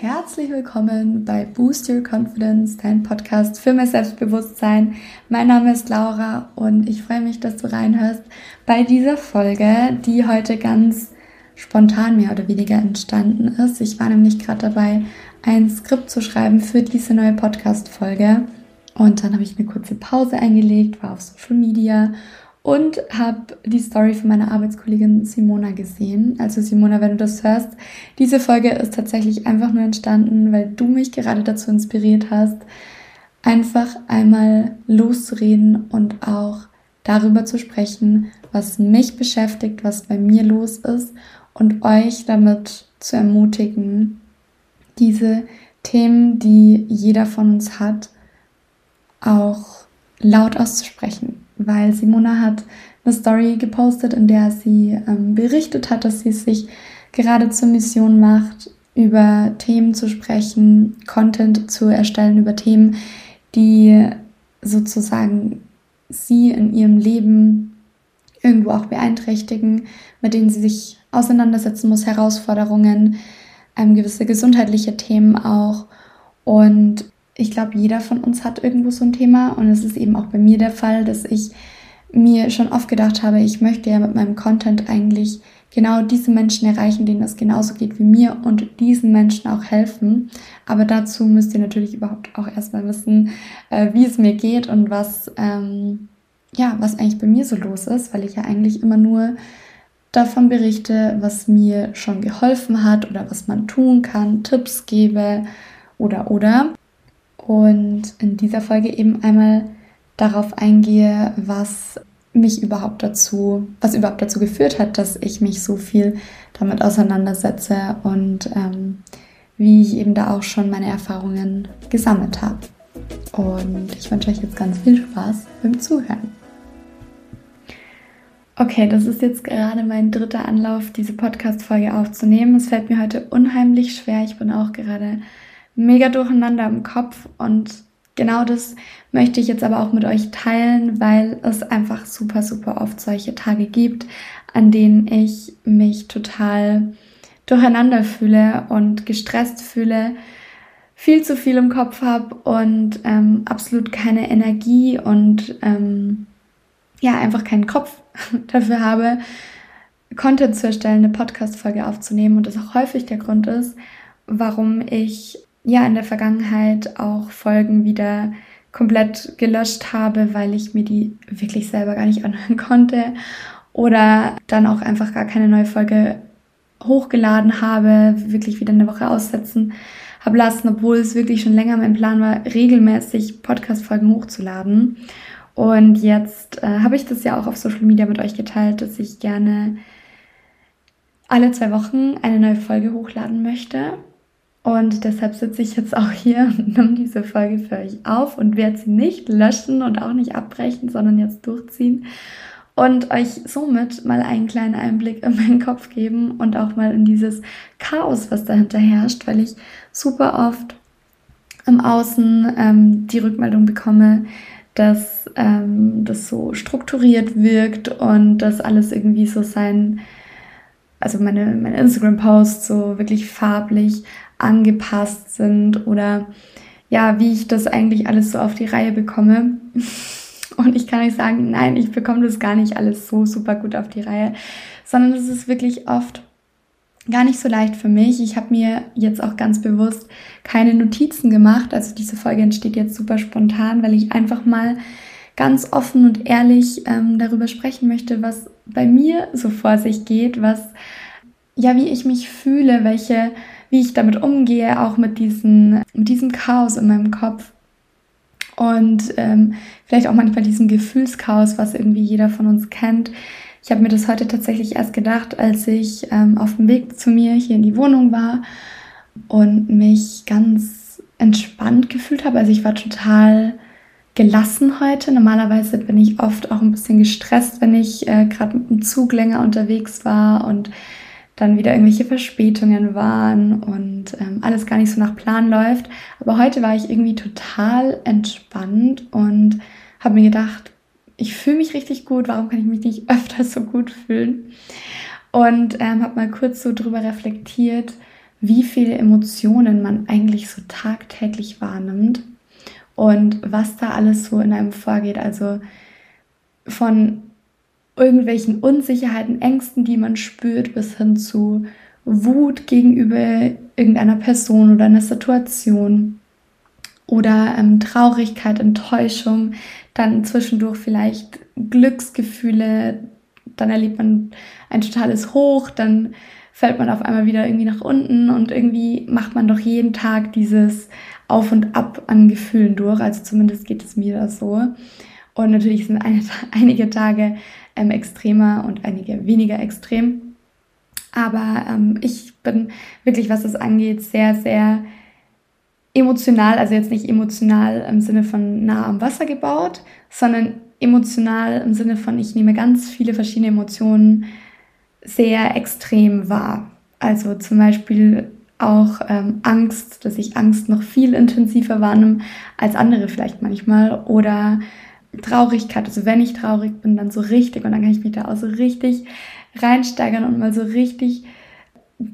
Herzlich willkommen bei Boost Your Confidence, dein Podcast für mehr Selbstbewusstsein. Mein Name ist Laura und ich freue mich, dass du reinhörst bei dieser Folge, die heute ganz spontan mehr oder weniger entstanden ist. Ich war nämlich gerade dabei, ein Skript zu schreiben für diese neue Podcast-Folge. Und dann habe ich eine kurze Pause eingelegt, war auf Social Media und habe die Story von meiner Arbeitskollegin Simona gesehen. Also Simona, wenn du das hörst, diese Folge ist tatsächlich einfach nur entstanden, weil du mich gerade dazu inspiriert hast, einfach einmal loszureden und auch darüber zu sprechen, was mich beschäftigt, was bei mir los ist und euch damit zu ermutigen, diese Themen, die jeder von uns hat, auch laut auszusprechen. Weil Simona hat eine Story gepostet, in der sie ähm, berichtet hat, dass sie sich gerade zur Mission macht, über Themen zu sprechen, Content zu erstellen über Themen, die sozusagen sie in ihrem Leben irgendwo auch beeinträchtigen, mit denen sie sich auseinandersetzen muss, Herausforderungen, ähm, gewisse gesundheitliche Themen auch. Und ich glaube, jeder von uns hat irgendwo so ein Thema und es ist eben auch bei mir der Fall, dass ich mir schon oft gedacht habe, ich möchte ja mit meinem Content eigentlich genau diese Menschen erreichen, denen es genauso geht wie mir und diesen Menschen auch helfen. Aber dazu müsst ihr natürlich überhaupt auch erstmal wissen, äh, wie es mir geht und was, ähm, ja, was eigentlich bei mir so los ist, weil ich ja eigentlich immer nur davon berichte, was mir schon geholfen hat oder was man tun kann, Tipps gebe oder oder. Und in dieser Folge eben einmal darauf eingehe, was mich überhaupt dazu, was überhaupt dazu geführt hat, dass ich mich so viel damit auseinandersetze und ähm, wie ich eben da auch schon meine Erfahrungen gesammelt habe. Und ich wünsche euch jetzt ganz viel Spaß beim Zuhören. Okay, das ist jetzt gerade mein dritter Anlauf, diese Podcast-Folge aufzunehmen. Es fällt mir heute unheimlich schwer. Ich bin auch gerade mega durcheinander im Kopf. Und genau das möchte ich jetzt aber auch mit euch teilen, weil es einfach super, super oft solche Tage gibt, an denen ich mich total durcheinander fühle und gestresst fühle, viel zu viel im Kopf habe und ähm, absolut keine Energie und ähm, ja, einfach keinen Kopf dafür habe, Content zu erstellen, eine Podcast-Folge aufzunehmen. Und das auch häufig der Grund ist, warum ich ja in der Vergangenheit auch Folgen wieder komplett gelöscht habe, weil ich mir die wirklich selber gar nicht anhören konnte oder dann auch einfach gar keine neue Folge hochgeladen habe, wirklich wieder eine Woche aussetzen habe lassen, obwohl es wirklich schon länger mein Plan war, regelmäßig Podcast-Folgen hochzuladen. Und jetzt äh, habe ich das ja auch auf Social Media mit euch geteilt, dass ich gerne alle zwei Wochen eine neue Folge hochladen möchte. Und deshalb sitze ich jetzt auch hier und nehme diese Folge für euch auf und werde sie nicht löschen und auch nicht abbrechen, sondern jetzt durchziehen und euch somit mal einen kleinen Einblick in meinen Kopf geben und auch mal in dieses Chaos, was dahinter herrscht, weil ich super oft im Außen ähm, die Rückmeldung bekomme, dass ähm, das so strukturiert wirkt und dass alles irgendwie so sein, also meine, meine Instagram-Posts so wirklich farblich angepasst sind oder ja, wie ich das eigentlich alles so auf die Reihe bekomme. Und ich kann euch sagen, nein, ich bekomme das gar nicht alles so super gut auf die Reihe, sondern es ist wirklich oft gar nicht so leicht für mich. Ich habe mir jetzt auch ganz bewusst keine Notizen gemacht. Also diese Folge entsteht jetzt super spontan, weil ich einfach mal ganz offen und ehrlich ähm, darüber sprechen möchte, was bei mir so vor sich geht, was ja, wie ich mich fühle, welche, wie ich damit umgehe, auch mit, diesen, mit diesem Chaos in meinem Kopf. Und ähm, vielleicht auch manchmal diesem Gefühlschaos, was irgendwie jeder von uns kennt. Ich habe mir das heute tatsächlich erst gedacht, als ich ähm, auf dem Weg zu mir hier in die Wohnung war und mich ganz entspannt gefühlt habe. Also ich war total gelassen heute. Normalerweise bin ich oft auch ein bisschen gestresst, wenn ich äh, gerade mit dem Zug länger unterwegs war und dann wieder irgendwelche Verspätungen waren und ähm, alles gar nicht so nach Plan läuft. Aber heute war ich irgendwie total entspannt und habe mir gedacht, ich fühle mich richtig gut, warum kann ich mich nicht öfter so gut fühlen? Und ähm, habe mal kurz so drüber reflektiert, wie viele Emotionen man eigentlich so tagtäglich wahrnimmt und was da alles so in einem vorgeht. Also von irgendwelchen Unsicherheiten, Ängsten, die man spürt, bis hin zu Wut gegenüber irgendeiner Person oder einer Situation oder ähm, Traurigkeit, Enttäuschung, dann zwischendurch vielleicht Glücksgefühle, dann erlebt man ein totales Hoch, dann fällt man auf einmal wieder irgendwie nach unten und irgendwie macht man doch jeden Tag dieses Auf und Ab an Gefühlen durch. Also zumindest geht es mir da so. Und natürlich sind eine, einige Tage ähm, extremer und einige weniger extrem. Aber ähm, ich bin wirklich, was das angeht, sehr, sehr emotional, also jetzt nicht emotional im Sinne von nah am Wasser gebaut, sondern emotional im Sinne von, ich nehme ganz viele verschiedene Emotionen sehr extrem wahr. Also zum Beispiel auch ähm, Angst, dass ich Angst noch viel intensiver wahrnehme als andere vielleicht manchmal. Oder Traurigkeit, also wenn ich traurig bin, dann so richtig und dann kann ich mich da auch so richtig reinsteigern und mal so richtig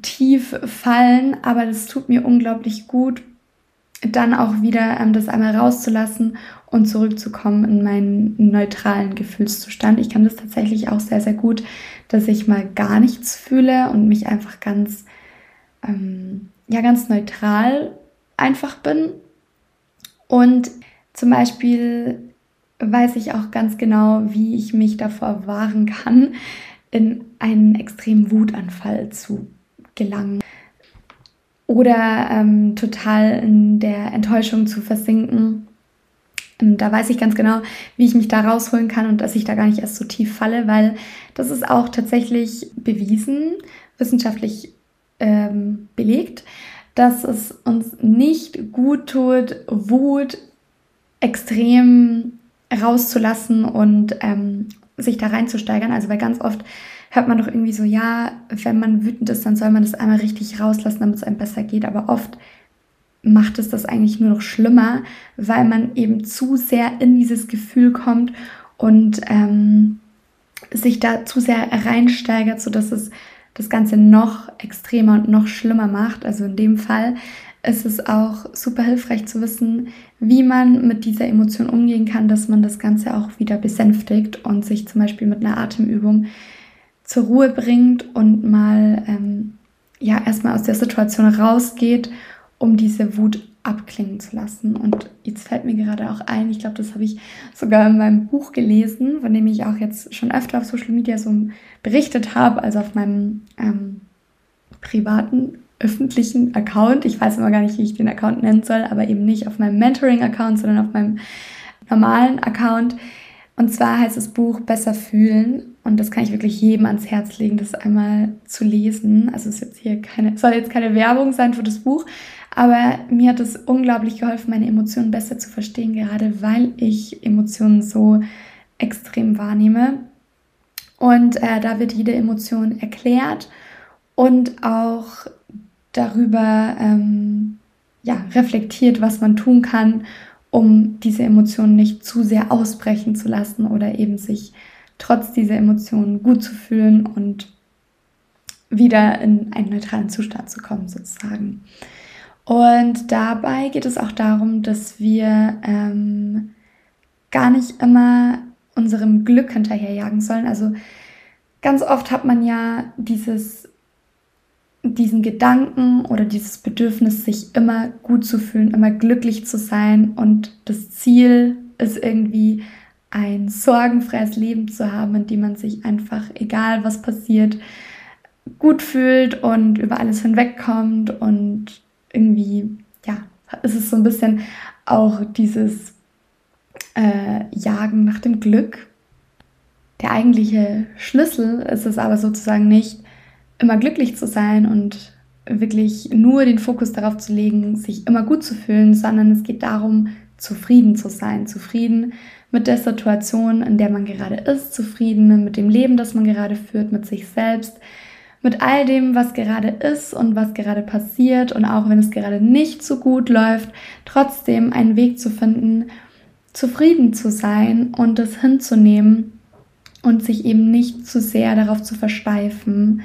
tief fallen. Aber das tut mir unglaublich gut, dann auch wieder ähm, das einmal rauszulassen und zurückzukommen in meinen neutralen Gefühlszustand. Ich kann das tatsächlich auch sehr, sehr gut, dass ich mal gar nichts fühle und mich einfach ganz, ähm, ja, ganz neutral einfach bin. Und zum Beispiel weiß ich auch ganz genau, wie ich mich davor wahren kann, in einen extremen Wutanfall zu gelangen oder ähm, total in der Enttäuschung zu versinken. Ähm, da weiß ich ganz genau, wie ich mich da rausholen kann und dass ich da gar nicht erst so tief falle, weil das ist auch tatsächlich bewiesen, wissenschaftlich ähm, belegt, dass es uns nicht gut tut, Wut extrem rauszulassen und ähm, sich da reinzusteigern. Also weil ganz oft hört man doch irgendwie so, ja, wenn man wütend ist, dann soll man das einmal richtig rauslassen, damit es einem besser geht. Aber oft macht es das eigentlich nur noch schlimmer, weil man eben zu sehr in dieses Gefühl kommt und ähm, sich da zu sehr reinsteigert, sodass es das Ganze noch extremer und noch schlimmer macht. Also in dem Fall ist es auch super hilfreich zu wissen, wie man mit dieser Emotion umgehen kann, dass man das Ganze auch wieder besänftigt und sich zum Beispiel mit einer Atemübung zur Ruhe bringt und mal ähm, ja erstmal aus der Situation rausgeht, um diese Wut abklingen zu lassen. Und jetzt fällt mir gerade auch ein, ich glaube, das habe ich sogar in meinem Buch gelesen, von dem ich auch jetzt schon öfter auf Social Media so berichtet habe, also auf meinem ähm, privaten öffentlichen Account. Ich weiß immer gar nicht, wie ich den Account nennen soll, aber eben nicht auf meinem Mentoring-Account, sondern auf meinem normalen Account. Und zwar heißt das Buch Besser fühlen. Und das kann ich wirklich jedem ans Herz legen, das einmal zu lesen. Also es jetzt hier keine, soll jetzt keine Werbung sein für das Buch, aber mir hat es unglaublich geholfen, meine Emotionen besser zu verstehen, gerade weil ich Emotionen so extrem wahrnehme. Und äh, da wird jede Emotion erklärt und auch darüber ähm, ja, reflektiert, was man tun kann, um diese Emotionen nicht zu sehr ausbrechen zu lassen oder eben sich trotz dieser Emotionen gut zu fühlen und wieder in einen neutralen Zustand zu kommen, sozusagen. Und dabei geht es auch darum, dass wir ähm, gar nicht immer unserem Glück hinterherjagen sollen. Also ganz oft hat man ja dieses diesen Gedanken oder dieses Bedürfnis, sich immer gut zu fühlen, immer glücklich zu sein und das Ziel ist irgendwie ein sorgenfreies Leben zu haben, in dem man sich einfach, egal was passiert, gut fühlt und über alles hinwegkommt und irgendwie, ja, ist es so ein bisschen auch dieses äh, Jagen nach dem Glück. Der eigentliche Schlüssel ist es aber sozusagen nicht, immer glücklich zu sein und wirklich nur den Fokus darauf zu legen, sich immer gut zu fühlen, sondern es geht darum, zufrieden zu sein, zufrieden mit der Situation, in der man gerade ist, zufrieden mit dem Leben, das man gerade führt, mit sich selbst, mit all dem, was gerade ist und was gerade passiert. Und auch wenn es gerade nicht so gut läuft, trotzdem einen Weg zu finden, zufrieden zu sein und das hinzunehmen und sich eben nicht zu sehr darauf zu versteifen,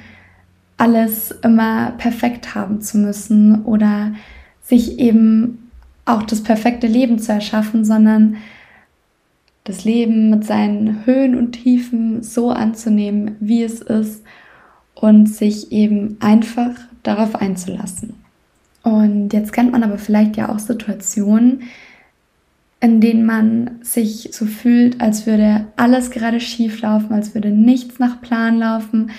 alles immer perfekt haben zu müssen oder sich eben auch das perfekte Leben zu erschaffen, sondern das Leben mit seinen Höhen und Tiefen so anzunehmen, wie es ist und sich eben einfach darauf einzulassen. Und jetzt kennt man aber vielleicht ja auch Situationen, in denen man sich so fühlt, als würde alles gerade schief laufen, als würde nichts nach Plan laufen.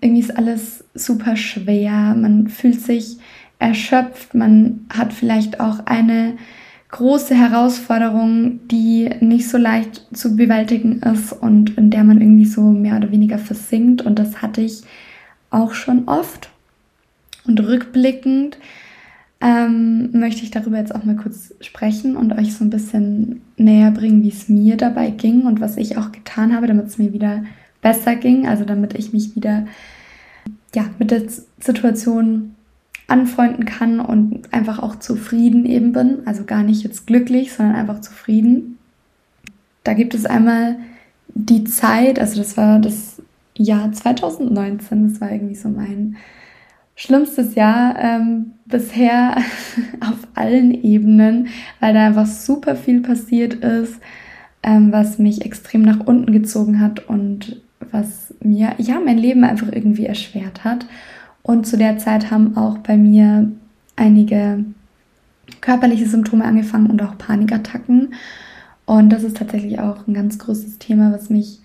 Irgendwie ist alles super schwer, man fühlt sich erschöpft, man hat vielleicht auch eine große Herausforderung, die nicht so leicht zu bewältigen ist und in der man irgendwie so mehr oder weniger versinkt. Und das hatte ich auch schon oft. Und rückblickend ähm, möchte ich darüber jetzt auch mal kurz sprechen und euch so ein bisschen näher bringen, wie es mir dabei ging und was ich auch getan habe, damit es mir wieder besser ging, also damit ich mich wieder ja, mit der Situation anfreunden kann und einfach auch zufrieden eben bin. Also gar nicht jetzt glücklich, sondern einfach zufrieden. Da gibt es einmal die Zeit, also das war das Jahr 2019, das war irgendwie so mein schlimmstes Jahr ähm, bisher auf allen Ebenen, weil da einfach super viel passiert ist, ähm, was mich extrem nach unten gezogen hat und was mir ja mein Leben einfach irgendwie erschwert hat. Und zu der Zeit haben auch bei mir einige körperliche Symptome angefangen und auch Panikattacken. Und das ist tatsächlich auch ein ganz großes Thema, was mich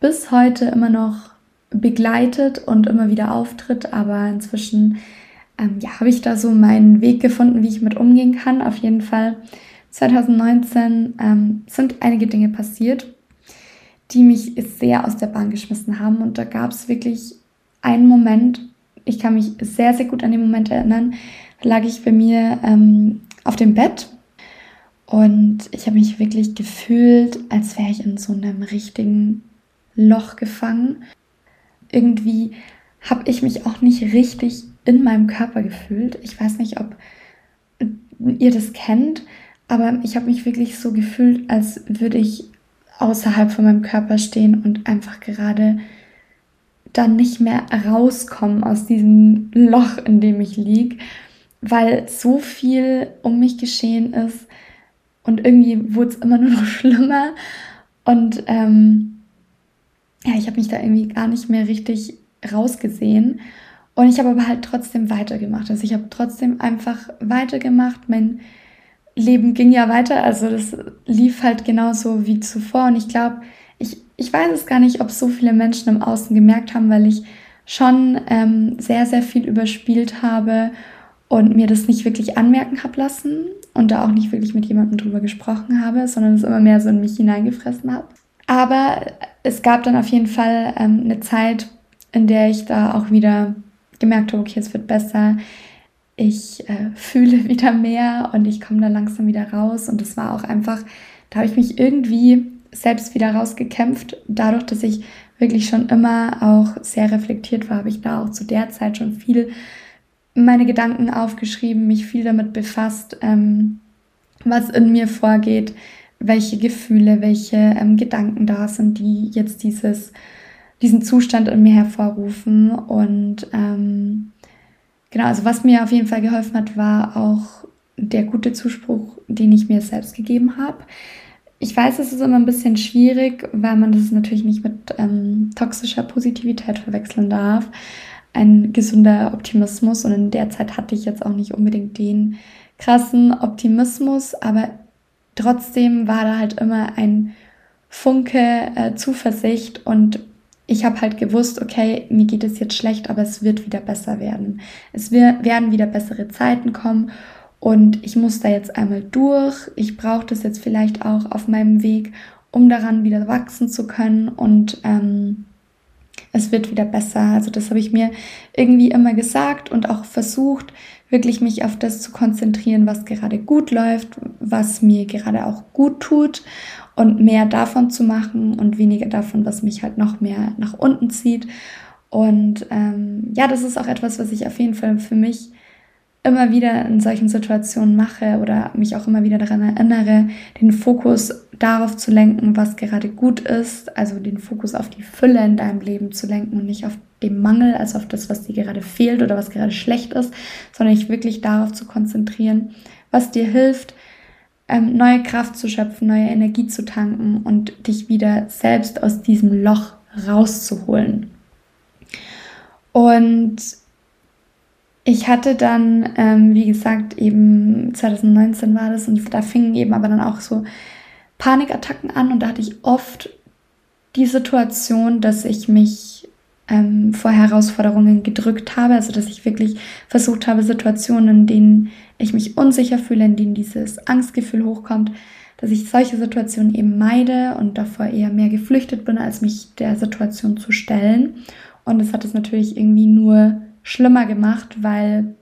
bis heute immer noch begleitet und immer wieder auftritt. Aber inzwischen ähm, ja, habe ich da so meinen Weg gefunden, wie ich mit umgehen kann. Auf jeden Fall 2019 ähm, sind einige Dinge passiert, die mich sehr aus der Bahn geschmissen haben. Und da gab es wirklich einen Moment, ich kann mich sehr, sehr gut an den Moment erinnern, lag ich bei mir ähm, auf dem Bett und ich habe mich wirklich gefühlt, als wäre ich in so einem richtigen Loch gefangen irgendwie habe ich mich auch nicht richtig in meinem Körper gefühlt. Ich weiß nicht, ob ihr das kennt, aber ich habe mich wirklich so gefühlt, als würde ich außerhalb von meinem Körper stehen und einfach gerade dann nicht mehr rauskommen aus diesem Loch, in dem ich liege, weil so viel um mich geschehen ist und irgendwie wurde es immer nur noch schlimmer und ähm, ja, ich habe mich da irgendwie gar nicht mehr richtig rausgesehen. Und ich habe aber halt trotzdem weitergemacht. Also ich habe trotzdem einfach weitergemacht. Mein Leben ging ja weiter. Also das lief halt genauso wie zuvor. Und ich glaube, ich, ich weiß es gar nicht, ob so viele Menschen im Außen gemerkt haben, weil ich schon ähm, sehr, sehr viel überspielt habe und mir das nicht wirklich anmerken habe lassen und da auch nicht wirklich mit jemandem drüber gesprochen habe, sondern es immer mehr so in mich hineingefressen habe. Aber es gab dann auf jeden Fall ähm, eine Zeit, in der ich da auch wieder gemerkt habe, okay, es wird besser. Ich äh, fühle wieder mehr und ich komme da langsam wieder raus. Und das war auch einfach, da habe ich mich irgendwie selbst wieder rausgekämpft. Dadurch, dass ich wirklich schon immer auch sehr reflektiert war, habe ich da auch zu der Zeit schon viel meine Gedanken aufgeschrieben, mich viel damit befasst, ähm, was in mir vorgeht, welche Gefühle, welche ähm, Gedanken da sind, die jetzt dieses, diesen Zustand in mir hervorrufen. Und ähm, genau, also was mir auf jeden Fall geholfen hat, war auch der gute Zuspruch, den ich mir selbst gegeben habe. Ich weiß, es ist immer ein bisschen schwierig, weil man das natürlich nicht mit ähm, toxischer Positivität verwechseln darf. Ein gesunder Optimismus und in der Zeit hatte ich jetzt auch nicht unbedingt den krassen Optimismus, aber trotzdem war da halt immer ein Funke äh, Zuversicht und ich habe halt gewusst, okay, mir geht es jetzt schlecht, aber es wird wieder besser werden. Es werden wieder bessere Zeiten kommen und ich muss da jetzt einmal durch. Ich brauche das jetzt vielleicht auch auf meinem Weg, um daran wieder wachsen zu können und ähm, es wird wieder besser. Also das habe ich mir irgendwie immer gesagt und auch versucht, wirklich mich auf das zu konzentrieren, was gerade gut läuft, was mir gerade auch gut tut und mehr davon zu machen und weniger davon, was mich halt noch mehr nach unten zieht. Und ähm, ja, das ist auch etwas, was ich auf jeden Fall für mich immer wieder in solchen Situationen mache oder mich auch immer wieder daran erinnere, den Fokus darauf zu lenken, was gerade gut ist, also den Fokus auf die Fülle in deinem Leben zu lenken und nicht auf den Mangel, also auf das, was dir gerade fehlt oder was gerade schlecht ist, sondern dich wirklich darauf zu konzentrieren, was dir hilft, ähm, neue Kraft zu schöpfen, neue Energie zu tanken und dich wieder selbst aus diesem Loch rauszuholen. Und ich hatte dann, ähm, wie gesagt, eben 2019 war das und da fingen eben aber dann auch so Panikattacken an und da hatte ich oft die Situation, dass ich mich ähm, vor Herausforderungen gedrückt habe, also dass ich wirklich versucht habe, Situationen, in denen ich mich unsicher fühle, in denen dieses Angstgefühl hochkommt, dass ich solche Situationen eben meide und davor eher mehr geflüchtet bin, als mich der Situation zu stellen. Und das hat es natürlich irgendwie nur schlimmer gemacht, weil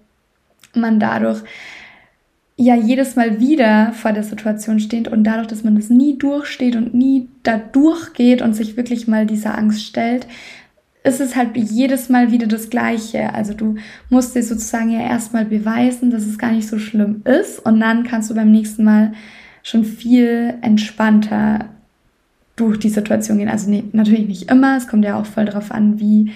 man dadurch ja jedes Mal wieder vor der Situation steht und dadurch, dass man das nie durchsteht und nie da durchgeht und sich wirklich mal dieser Angst stellt, ist es halt jedes Mal wieder das Gleiche. Also du musst dir sozusagen ja erstmal beweisen, dass es gar nicht so schlimm ist und dann kannst du beim nächsten Mal schon viel entspannter durch die Situation gehen. Also nee, natürlich nicht immer, es kommt ja auch voll darauf an, wie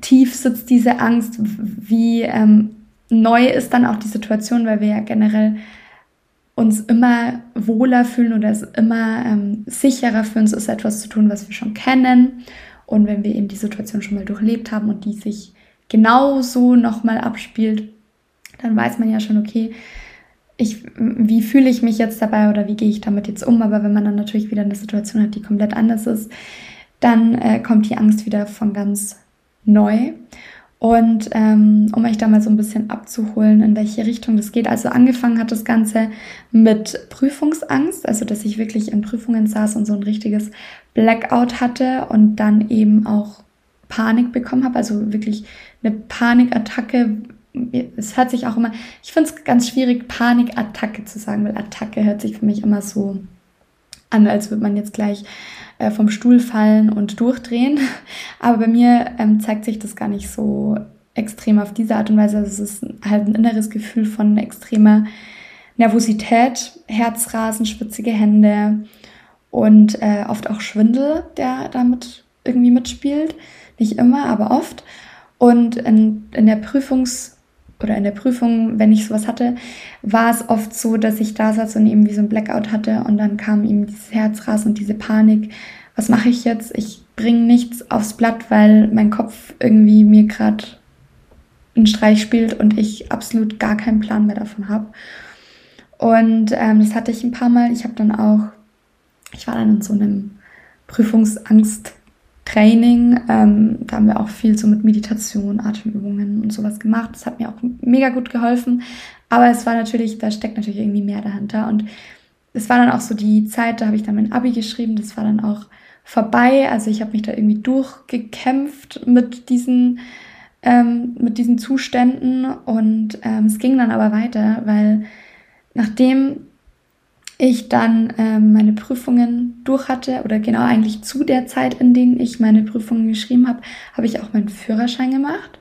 tief sitzt diese Angst, wie ähm, neu ist dann auch die Situation, weil wir ja generell uns immer wohler fühlen oder es immer ähm, sicherer für uns ist, etwas zu tun, was wir schon kennen. Und wenn wir eben die Situation schon mal durchlebt haben und die sich genauso nochmal abspielt, dann weiß man ja schon, okay, ich, wie fühle ich mich jetzt dabei oder wie gehe ich damit jetzt um? Aber wenn man dann natürlich wieder eine Situation hat, die komplett anders ist, dann äh, kommt die Angst wieder von ganz neu. Und ähm, um euch da mal so ein bisschen abzuholen, in welche Richtung das geht. Also angefangen hat das Ganze mit Prüfungsangst, also dass ich wirklich in Prüfungen saß und so ein richtiges Blackout hatte und dann eben auch Panik bekommen habe, also wirklich eine Panikattacke. Es hört sich auch immer, ich finde es ganz schwierig, Panikattacke zu sagen, weil Attacke hört sich für mich immer so an, als würde man jetzt gleich äh, vom Stuhl fallen und durchdrehen. Aber bei mir ähm, zeigt sich das gar nicht so extrem auf diese Art und Weise. Also es ist halt ein inneres Gefühl von extremer Nervosität, Herzrasen, schwitzige Hände und äh, oft auch Schwindel, der damit irgendwie mitspielt. Nicht immer, aber oft. Und in, in der Prüfungs- oder in der Prüfung, wenn ich sowas hatte, war es oft so, dass ich da saß und eben wie so ein Blackout hatte und dann kam ihm dieses Herzrasen und diese Panik. Was mache ich jetzt? Ich bringe nichts aufs Blatt, weil mein Kopf irgendwie mir gerade einen Streich spielt und ich absolut gar keinen Plan mehr davon habe. Und ähm, das hatte ich ein paar Mal. Ich habe dann auch, ich war dann in so einem Prüfungsangst Training. Ähm, da haben wir auch viel so mit Meditation, Atemübungen und sowas gemacht. Das hat mir auch mega gut geholfen. Aber es war natürlich, da steckt natürlich irgendwie mehr dahinter. Und es war dann auch so die Zeit, da habe ich dann mein Abi geschrieben. Das war dann auch vorbei. Also ich habe mich da irgendwie durchgekämpft mit diesen, ähm, mit diesen Zuständen. Und ähm, es ging dann aber weiter, weil nachdem ich dann ähm, meine Prüfungen durch hatte oder genau eigentlich zu der Zeit, in denen ich meine Prüfungen geschrieben habe, habe ich auch meinen Führerschein gemacht.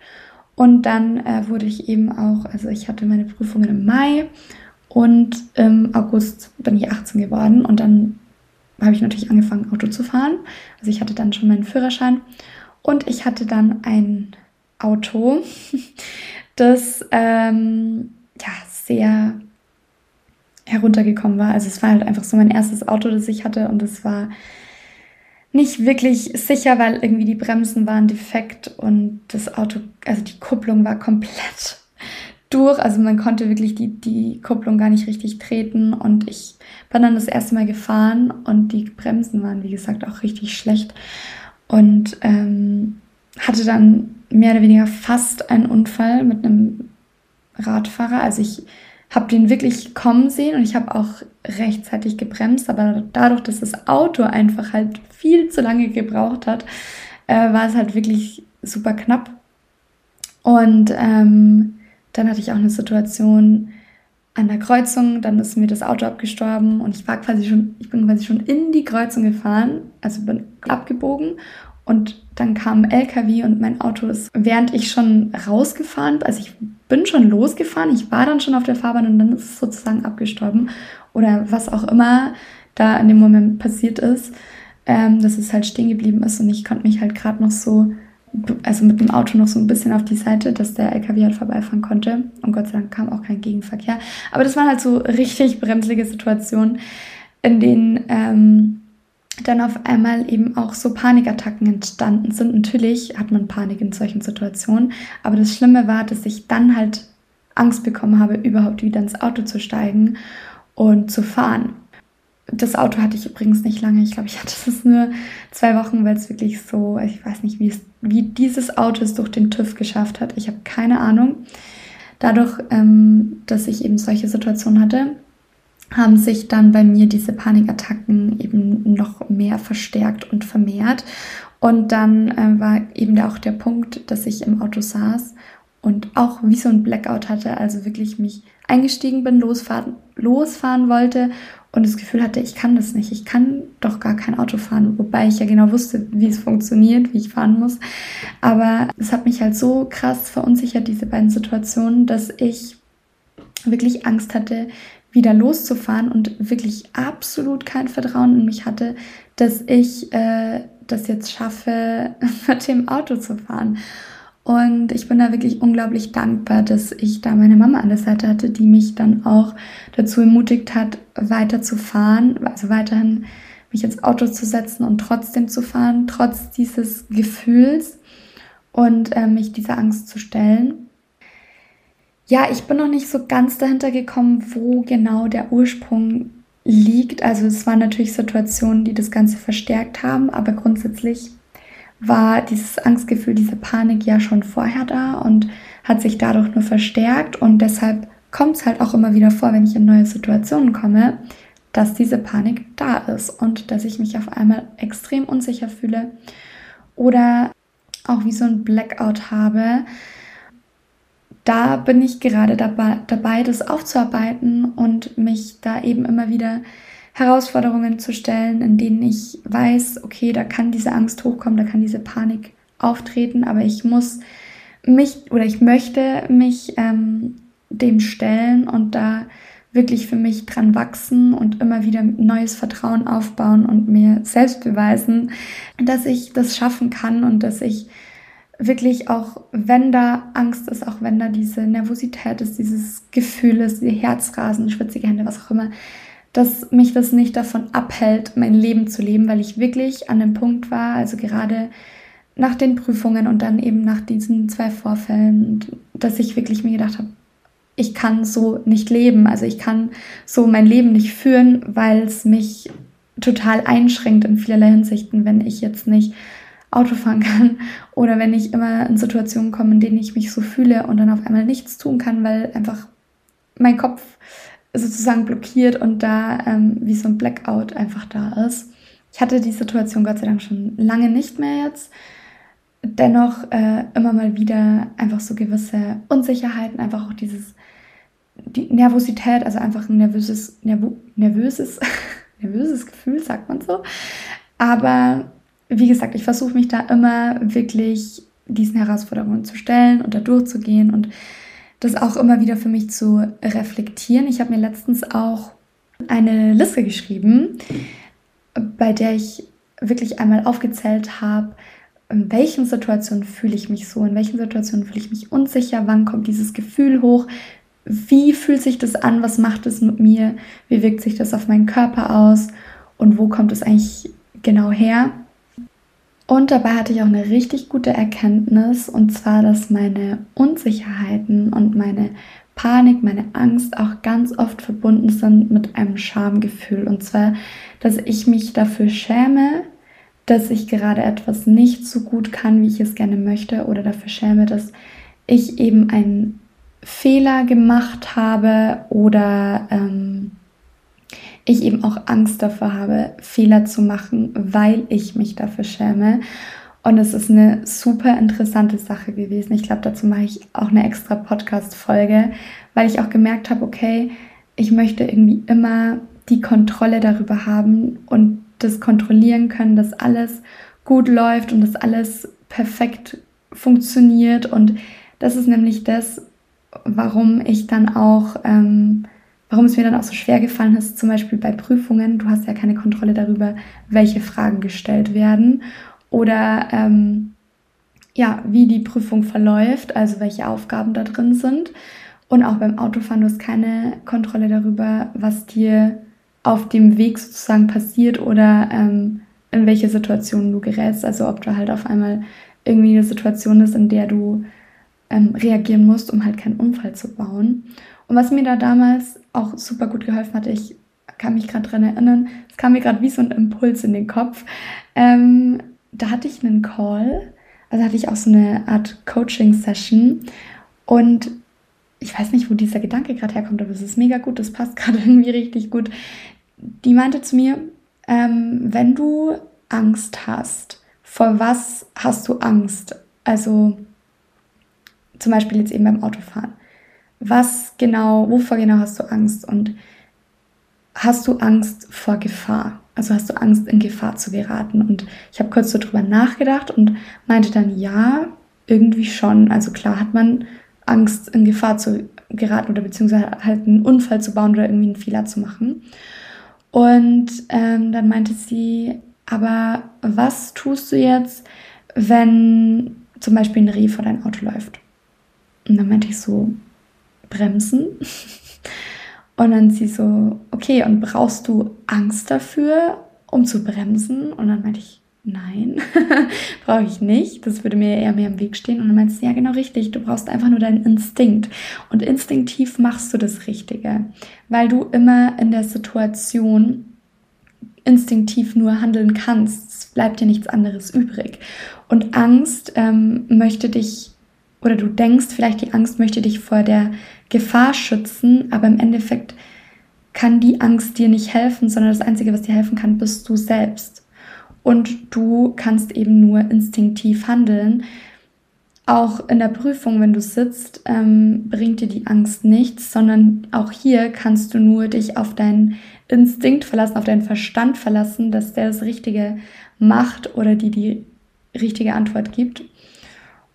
Und dann äh, wurde ich eben auch, also ich hatte meine Prüfungen im Mai und im August bin ich 18 geworden und dann habe ich natürlich angefangen, Auto zu fahren. Also ich hatte dann schon meinen Führerschein und ich hatte dann ein Auto, das ähm, ja sehr heruntergekommen war. Also es war halt einfach so mein erstes Auto, das ich hatte und es war nicht wirklich sicher, weil irgendwie die Bremsen waren defekt und das Auto, also die Kupplung war komplett durch. Also man konnte wirklich die, die Kupplung gar nicht richtig treten und ich bin dann das erste Mal gefahren und die Bremsen waren, wie gesagt, auch richtig schlecht und ähm, hatte dann mehr oder weniger fast einen Unfall mit einem Radfahrer. Also ich habe den wirklich kommen sehen und ich habe auch rechtzeitig gebremst, aber dadurch, dass das Auto einfach halt viel zu lange gebraucht hat, äh, war es halt wirklich super knapp. Und ähm, dann hatte ich auch eine Situation an der Kreuzung, dann ist mir das Auto abgestorben und ich war quasi schon, ich bin quasi schon in die Kreuzung gefahren, also bin abgebogen Und dann kam ein LKW und mein Auto ist, während ich schon rausgefahren, also ich bin schon losgefahren, ich war dann schon auf der Fahrbahn und dann ist es sozusagen abgestorben oder was auch immer da in dem Moment passiert ist, ähm, dass es halt stehen geblieben ist und ich konnte mich halt gerade noch so, also mit dem Auto noch so ein bisschen auf die Seite, dass der LKW halt vorbeifahren konnte und Gott sei Dank kam auch kein Gegenverkehr. Aber das waren halt so richtig bremslige Situationen, in denen ähm, dann auf einmal eben auch so Panikattacken entstanden sind. Natürlich hat man Panik in solchen Situationen, aber das Schlimme war, dass ich dann halt Angst bekommen habe, überhaupt wieder ins Auto zu steigen und zu fahren. Das Auto hatte ich übrigens nicht lange. Ich glaube, ich hatte es nur zwei Wochen, weil es wirklich so, ich weiß nicht, wie, es, wie dieses Auto es durch den TÜV geschafft hat. Ich habe keine Ahnung. Dadurch, ähm, dass ich eben solche Situationen hatte, haben sich dann bei mir diese Panikattacken eben noch mehr verstärkt und vermehrt. Und dann äh, war eben da auch der Punkt, dass ich im Auto saß und auch wie so ein Blackout hatte, also wirklich mich eingestiegen bin, losfahren, losfahren wollte und das Gefühl hatte, ich kann das nicht, ich kann doch gar kein Auto fahren, wobei ich ja genau wusste, wie es funktioniert, wie ich fahren muss. Aber es hat mich halt so krass verunsichert, diese beiden Situationen, dass ich wirklich Angst hatte, wieder loszufahren und wirklich absolut kein Vertrauen in mich hatte, dass ich äh, das jetzt schaffe, mit dem Auto zu fahren. Und ich bin da wirklich unglaublich dankbar, dass ich da meine Mama an der Seite hatte, die mich dann auch dazu ermutigt hat, weiter zu fahren, also weiterhin mich ins Auto zu setzen und trotzdem zu fahren, trotz dieses Gefühls und äh, mich dieser Angst zu stellen ja, ich bin noch nicht so ganz dahinter gekommen, wo genau der Ursprung liegt. Also es waren natürlich Situationen, die das Ganze verstärkt haben, aber grundsätzlich war dieses Angstgefühl, diese Panik ja schon vorher da und hat sich dadurch nur verstärkt und deshalb kommt es halt auch immer wieder vor, wenn ich in neue Situationen komme, dass diese Panik da ist und dass ich mich auf einmal extrem unsicher fühle oder auch wie so ein Blackout habe, da bin ich gerade dabei, dabei, das aufzuarbeiten und mich da eben immer wieder Herausforderungen zu stellen, in denen ich weiß, okay, da kann diese Angst hochkommen, da kann diese Panik auftreten, aber ich muss mich oder ich möchte mich ähm, dem stellen und da wirklich für mich dran wachsen und immer wieder neues Vertrauen aufbauen und mir selbst beweisen, dass ich das schaffen kann und dass ich wirklich auch, wenn da Angst ist, auch wenn da diese Nervosität ist, dieses Gefühl ist, die Herzrasen, schwitzige Hände, was auch immer, dass mich das nicht davon abhält, mein Leben zu leben, weil ich wirklich an dem Punkt war, also gerade nach den Prüfungen und dann eben nach diesen zwei Vorfällen, dass ich wirklich mir gedacht habe, ich kann so nicht leben, also ich kann so mein Leben nicht führen, weil es mich total einschränkt in vielerlei Hinsichten, wenn ich jetzt nicht Auto fahren kann oder wenn ich immer in Situationen komme, in denen ich mich so fühle und dann auf einmal nichts tun kann, weil einfach mein Kopf sozusagen blockiert und da ähm, wie so ein Blackout einfach da ist. Ich hatte die Situation Gott sei Dank schon lange nicht mehr jetzt. Dennoch äh, immer mal wieder einfach so gewisse Unsicherheiten, einfach auch dieses die Nervosität, also einfach ein nervöses, nervö nervöses, nervöses Gefühl, sagt man so. Aber wie gesagt, ich versuche mich da immer wirklich diesen Herausforderungen zu stellen und da durchzugehen und das auch immer wieder für mich zu reflektieren. Ich habe mir letztens auch eine Liste geschrieben, bei der ich wirklich einmal aufgezählt habe, in welchen Situationen fühle ich mich so, in welchen Situationen fühle ich mich unsicher, wann kommt dieses Gefühl hoch, wie fühlt sich das an, was macht es mit mir, wie wirkt sich das auf meinen Körper aus und wo kommt es eigentlich genau her. Und dabei hatte ich auch eine richtig gute Erkenntnis, und zwar, dass meine Unsicherheiten und meine Panik, meine Angst auch ganz oft verbunden sind mit einem Schamgefühl. Und zwar, dass ich mich dafür schäme, dass ich gerade etwas nicht so gut kann, wie ich es gerne möchte, oder dafür schäme, dass ich eben einen Fehler gemacht habe oder ähm, ich eben auch Angst davor habe, Fehler zu machen, weil ich mich dafür schäme. Und es ist eine super interessante Sache gewesen. Ich glaube, dazu mache ich auch eine extra Podcast-Folge, weil ich auch gemerkt habe, okay, ich möchte irgendwie immer die Kontrolle darüber haben und das kontrollieren können, dass alles gut läuft und dass alles perfekt funktioniert. Und das ist nämlich das, warum ich dann auch, ähm, warum es mir dann auch so schwer gefallen ist, zum Beispiel bei Prüfungen, du hast ja keine Kontrolle darüber, welche Fragen gestellt werden oder ähm, ja, wie die Prüfung verläuft, also welche Aufgaben da drin sind. Und auch beim Autofahren, du hast keine Kontrolle darüber, was dir auf dem Weg sozusagen passiert oder ähm, in welche Situation du gerätst. Also ob du halt auf einmal irgendwie eine Situation ist, in der du ähm, reagieren musst, um halt keinen Unfall zu bauen. Und was mir da damals auch super gut geholfen hat, ich kann mich gerade dran erinnern, es kam mir gerade wie so ein Impuls in den Kopf. Ähm, da hatte ich einen Call, also hatte ich auch so eine Art Coaching-Session und ich weiß nicht, wo dieser Gedanke gerade herkommt, aber es ist mega gut, das passt gerade irgendwie richtig gut. Die meinte zu mir, ähm, wenn du Angst hast, vor was hast du Angst? Also zum Beispiel jetzt eben beim Autofahren. Was genau, wovor genau hast du Angst? Und hast du Angst vor Gefahr? Also hast du Angst, in Gefahr zu geraten? Und ich habe kurz so drüber nachgedacht und meinte dann, ja, irgendwie schon. Also klar hat man Angst, in Gefahr zu geraten oder beziehungsweise halt einen Unfall zu bauen oder irgendwie einen Fehler zu machen. Und ähm, dann meinte sie, aber was tust du jetzt, wenn zum Beispiel ein Reh vor dein Auto läuft? Und dann meinte ich so, bremsen. Und dann sie so, okay, und brauchst du Angst dafür, um zu bremsen? Und dann meinte ich, nein, brauche ich nicht. Das würde mir eher mehr im Weg stehen. Und dann meinte sie, ja, genau richtig. Du brauchst einfach nur deinen Instinkt. Und instinktiv machst du das Richtige, weil du immer in der Situation instinktiv nur handeln kannst. Es bleibt dir nichts anderes übrig. Und Angst ähm, möchte dich oder du denkst vielleicht, die Angst möchte dich vor der Gefahr schützen, aber im Endeffekt kann die Angst dir nicht helfen, sondern das Einzige, was dir helfen kann, bist du selbst. Und du kannst eben nur instinktiv handeln. Auch in der Prüfung, wenn du sitzt, ähm, bringt dir die Angst nichts, sondern auch hier kannst du nur dich auf deinen Instinkt verlassen, auf deinen Verstand verlassen, dass der das Richtige macht oder die die richtige Antwort gibt.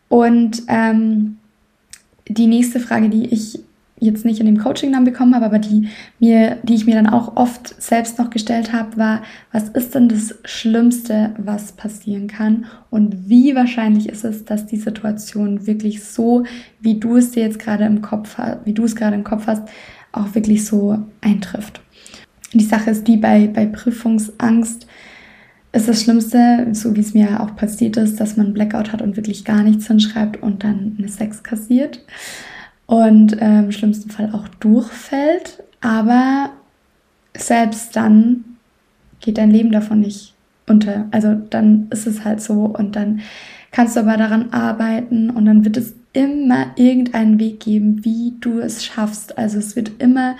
Und ähm, die nächste Frage, die ich jetzt nicht in dem Coaching dann bekommen habe, aber die mir, die ich mir dann auch oft selbst noch gestellt habe, war, was ist denn das Schlimmste, was passieren kann? Und wie wahrscheinlich ist es, dass die Situation wirklich so, wie du es dir jetzt gerade im Kopf wie du es gerade im Kopf hast, auch wirklich so eintrifft? Die Sache ist die bei, bei Prüfungsangst, ist das Schlimmste, so wie es mir auch passiert ist, dass man Blackout hat und wirklich gar nichts hinschreibt und dann eine Sex kassiert und äh, im schlimmsten Fall auch durchfällt. Aber selbst dann geht dein Leben davon nicht unter. Also dann ist es halt so und dann kannst du aber daran arbeiten und dann wird es immer irgendeinen Weg geben, wie du es schaffst. Also es wird immer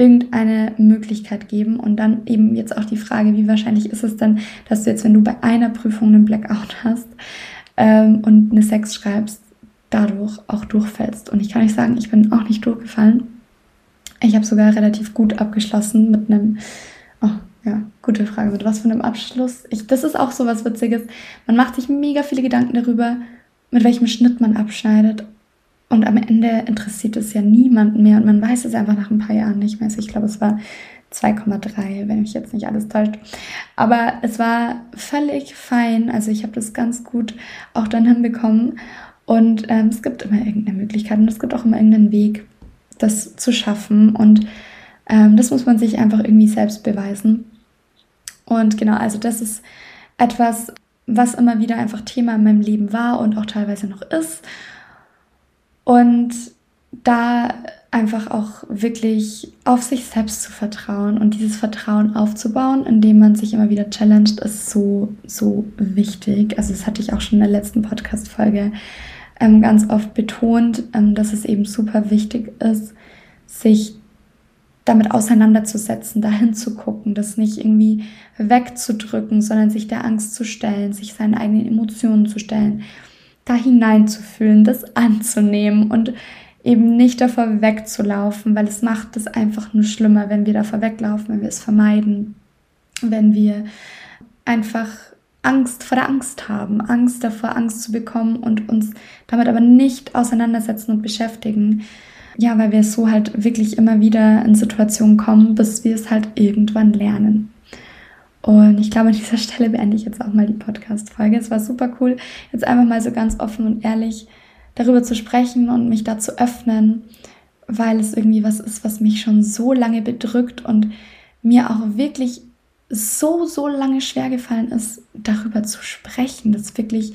irgendeine Möglichkeit geben. Und dann eben jetzt auch die Frage, wie wahrscheinlich ist es denn, dass du jetzt, wenn du bei einer Prüfung einen Blackout hast ähm, und eine Sex schreibst, dadurch auch durchfällst. Und ich kann euch sagen, ich bin auch nicht durchgefallen. Ich habe sogar relativ gut abgeschlossen mit einem, oh ja, gute Frage, mit was für einem Abschluss. Ich, das ist auch so was Witziges. Man macht sich mega viele Gedanken darüber, mit welchem Schnitt man abschneidet. Und am Ende interessiert es ja niemanden mehr und man weiß es einfach nach ein paar Jahren nicht mehr. Also ich glaube, es war 2,3, wenn mich jetzt nicht alles täuscht. Aber es war völlig fein. Also ich habe das ganz gut auch dann hinbekommen. Und ähm, es gibt immer irgendeine Möglichkeit und es gibt auch immer irgendeinen Weg, das zu schaffen. Und ähm, das muss man sich einfach irgendwie selbst beweisen. Und genau, also das ist etwas, was immer wieder einfach Thema in meinem Leben war und auch teilweise noch ist. Und da einfach auch wirklich auf sich selbst zu vertrauen und dieses Vertrauen aufzubauen, indem man sich immer wieder challenged, ist so, so wichtig. Also das hatte ich auch schon in der letzten Podcast-Folge ähm, ganz oft betont, ähm, dass es eben super wichtig ist, sich damit auseinanderzusetzen, dahin zu gucken, das nicht irgendwie wegzudrücken, sondern sich der Angst zu stellen, sich seinen eigenen Emotionen zu stellen da hineinzufühlen, das anzunehmen und eben nicht davor wegzulaufen, weil es macht es einfach nur schlimmer, wenn wir davor weglaufen, wenn wir es vermeiden, wenn wir einfach Angst vor der Angst haben, Angst davor, Angst zu bekommen und uns damit aber nicht auseinandersetzen und beschäftigen. Ja, weil wir so halt wirklich immer wieder in Situationen kommen, bis wir es halt irgendwann lernen. Und ich glaube, an dieser Stelle beende ich jetzt auch mal die Podcast-Folge. Es war super cool, jetzt einfach mal so ganz offen und ehrlich darüber zu sprechen und mich da zu öffnen, weil es irgendwie was ist, was mich schon so lange bedrückt und mir auch wirklich so, so lange schwer gefallen ist, darüber zu sprechen, das wirklich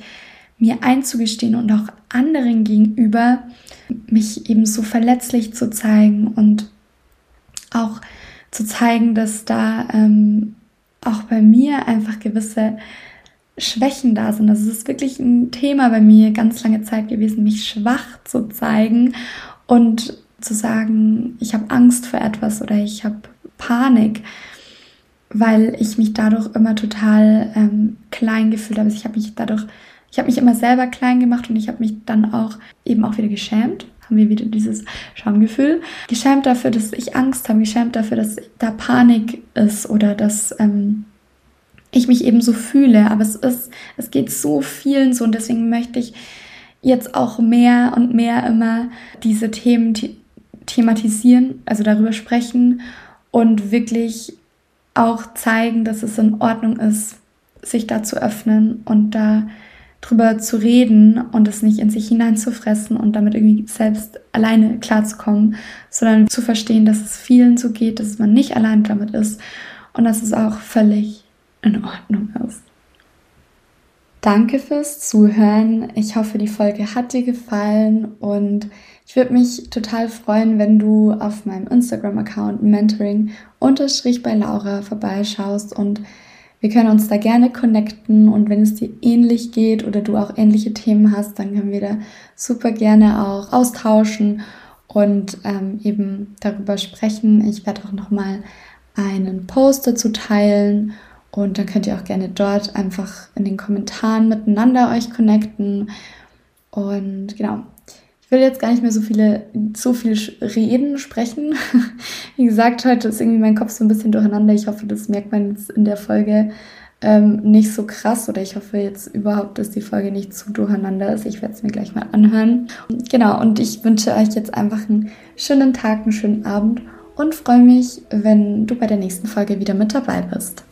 mir einzugestehen und auch anderen gegenüber mich eben so verletzlich zu zeigen und auch zu zeigen, dass da ähm, auch bei mir einfach gewisse Schwächen da sind. Das ist wirklich ein Thema bei mir ganz lange Zeit gewesen, mich schwach zu zeigen und zu sagen, ich habe Angst vor etwas oder ich habe Panik, weil ich mich dadurch immer total ähm, klein gefühlt habe. Also ich habe mich dadurch, ich habe mich immer selber klein gemacht und ich habe mich dann auch eben auch wieder geschämt. Haben wir wieder dieses Schamgefühl. Geschämt dafür, dass ich Angst habe, geschämt dafür, dass da Panik ist oder dass ähm, ich mich eben so fühle. Aber es ist, es geht so vielen so und deswegen möchte ich jetzt auch mehr und mehr immer diese Themen thematisieren, also darüber sprechen und wirklich auch zeigen, dass es in Ordnung ist, sich da zu öffnen und da drüber zu reden und es nicht in sich hineinzufressen und damit irgendwie selbst alleine klarzukommen, sondern zu verstehen, dass es vielen so geht, dass man nicht allein damit ist und dass es auch völlig in Ordnung ist. Danke fürs Zuhören. Ich hoffe, die Folge hat dir gefallen und ich würde mich total freuen, wenn du auf meinem Instagram-Account Mentoring unterstrich bei Laura vorbeischaust und wir können uns da gerne connecten und wenn es dir ähnlich geht oder du auch ähnliche Themen hast, dann können wir da super gerne auch austauschen und ähm, eben darüber sprechen. Ich werde auch nochmal einen Post dazu teilen und dann könnt ihr auch gerne dort einfach in den Kommentaren miteinander euch connecten. Und genau, ich will jetzt gar nicht mehr so viele, so viel reden, sprechen. Wie gesagt, heute ist irgendwie mein Kopf so ein bisschen durcheinander. Ich hoffe, das merkt man jetzt in der Folge ähm, nicht so krass oder ich hoffe jetzt überhaupt, dass die Folge nicht zu durcheinander ist. Ich werde es mir gleich mal anhören. Genau, und ich wünsche euch jetzt einfach einen schönen Tag, einen schönen Abend und freue mich, wenn du bei der nächsten Folge wieder mit dabei bist.